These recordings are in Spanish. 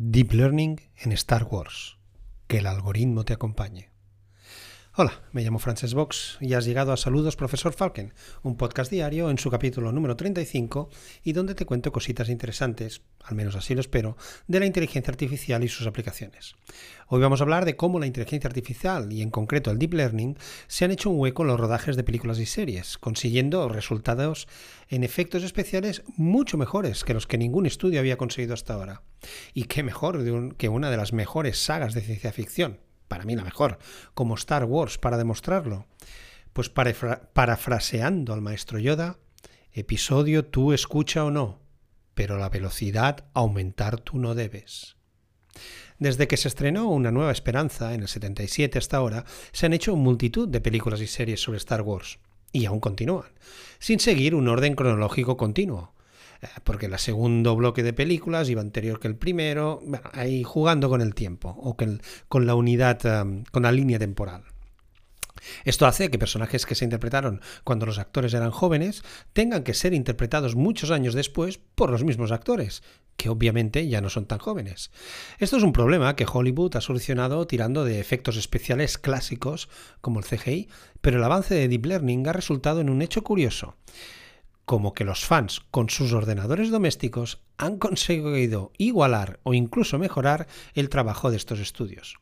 Deep Learning en Star Wars. Que el algoritmo te acompañe. Hola, me llamo Frances Box y has llegado a Saludos Profesor Falken, un podcast diario en su capítulo número 35 y donde te cuento cositas interesantes, al menos así lo espero, de la inteligencia artificial y sus aplicaciones. Hoy vamos a hablar de cómo la inteligencia artificial y en concreto el deep learning se han hecho un hueco en los rodajes de películas y series, consiguiendo resultados en efectos especiales mucho mejores que los que ningún estudio había conseguido hasta ahora. Y qué mejor que una de las mejores sagas de ciencia ficción, para mí la mejor, como Star Wars, para demostrarlo. Pues parafraseando al maestro Yoda, episodio tú escucha o no, pero la velocidad aumentar tú no debes. Desde que se estrenó Una Nueva Esperanza en el 77 hasta ahora, se han hecho multitud de películas y series sobre Star Wars, y aún continúan, sin seguir un orden cronológico continuo. Eh, porque el segundo bloque de películas iba anterior que el primero, ahí jugando con el tiempo o con, la unidad, um, con la línea temporal. Esto hace que personajes que se interpretaron cuando los actores eran jóvenes tengan que ser interpretados muchos años después por los mismos actores, que obviamente ya no son tan jóvenes. Esto es un problema que Hollywood ha solucionado tirando de efectos especiales clásicos como el CGI, pero el avance de Deep Learning ha resultado en un hecho curioso como que los fans con sus ordenadores domésticos han conseguido igualar o incluso mejorar el trabajo de estos estudios.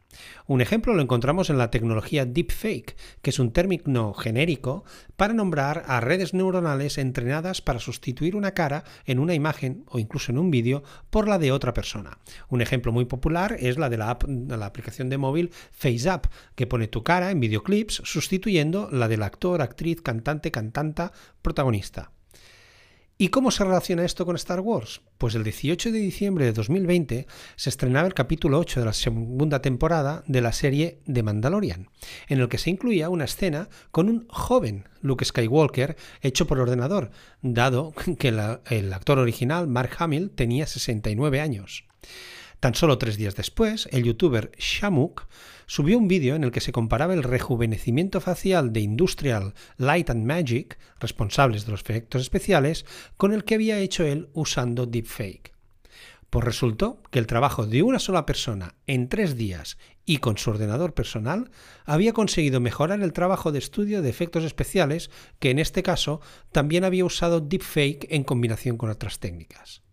Un ejemplo lo encontramos en la tecnología deepfake, que es un término genérico para nombrar a redes neuronales entrenadas para sustituir una cara en una imagen o incluso en un vídeo por la de otra persona. Un ejemplo muy popular es la de la, aplicación de móvil FaceApp, que pone tu cara en videoclips sustituyendo la del actor, actriz, cantante, cantanta, protagonista. ¿Y cómo se relaciona esto con Star Wars? Pues el 18 de diciembre de 2020 se estrenaba el capítulo 8 de la segunda temporada de la serie The Mandalorian, en el que se incluía una escena con un joven Luke Skywalker hecho por ordenador, dado que el actor original, Mark Hamill, tenía 69 años. Tan solo tres días después, el youtuber Shamuk subió un vídeo en el que se comparaba el rejuvenecimiento facial de Industrial Light and Magic, responsables de los efectos especiales, con el que había hecho él usando deepfake. Pues resultó que el trabajo de una sola persona en tres días y con su ordenador personal había conseguido mejorar el trabajo de estudio de efectos especiales que en este caso también había usado deepfake en combinación con otras técnicas.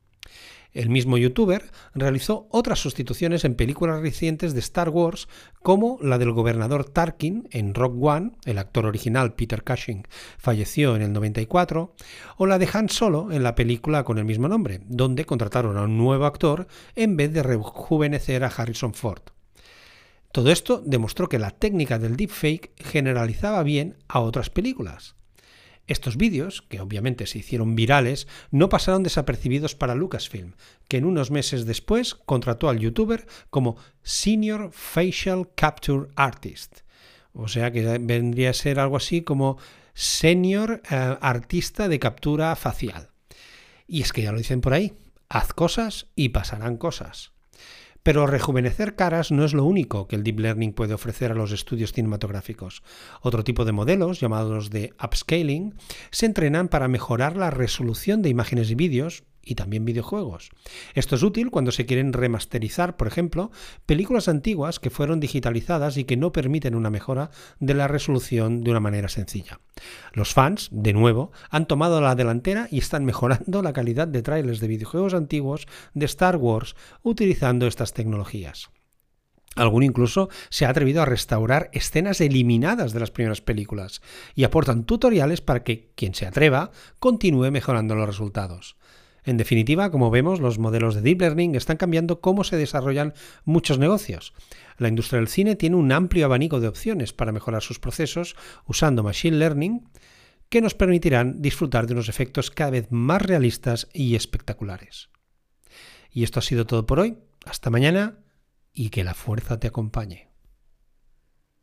El mismo youtuber realizó otras sustituciones en películas recientes de Star Wars, como la del gobernador Tarkin en Rock One, el actor original Peter Cushing falleció en el 94, o la de Han Solo en la película con el mismo nombre, donde contrataron a un nuevo actor en vez de rejuvenecer a Harrison Ford. Todo esto demostró que la técnica del deepfake generalizaba bien a otras películas. Estos vídeos, que obviamente se hicieron virales, no pasaron desapercibidos para Lucasfilm, que en unos meses después contrató al youtuber como Senior Facial Capture Artist. O sea que vendría a ser algo así como Senior eh, Artista de Captura Facial. Y es que ya lo dicen por ahí, haz cosas y pasarán cosas. Pero rejuvenecer caras no es lo único que el Deep Learning puede ofrecer a los estudios cinematográficos. Otro tipo de modelos, llamados de upscaling, se entrenan para mejorar la resolución de imágenes y vídeos, y también videojuegos. Esto es útil cuando se quieren remasterizar, por ejemplo, películas antiguas que fueron digitalizadas y que no permiten una mejora de la resolución de una manera sencilla. Los fans, de nuevo, han tomado la delantera y están mejorando la calidad de trailers de videojuegos antiguos de Star Wars utilizando estas tecnologías. Alguno incluso se ha atrevido a restaurar escenas eliminadas de las primeras películas y aportan tutoriales para que quien se atreva continúe mejorando los resultados. En definitiva, como vemos, los modelos de Deep Learning están cambiando cómo se desarrollan muchos negocios. La industria del cine tiene un amplio abanico de opciones para mejorar sus procesos usando Machine Learning que nos permitirán disfrutar de unos efectos cada vez más realistas y espectaculares. Y esto ha sido todo por hoy. Hasta mañana y que la fuerza te acompañe.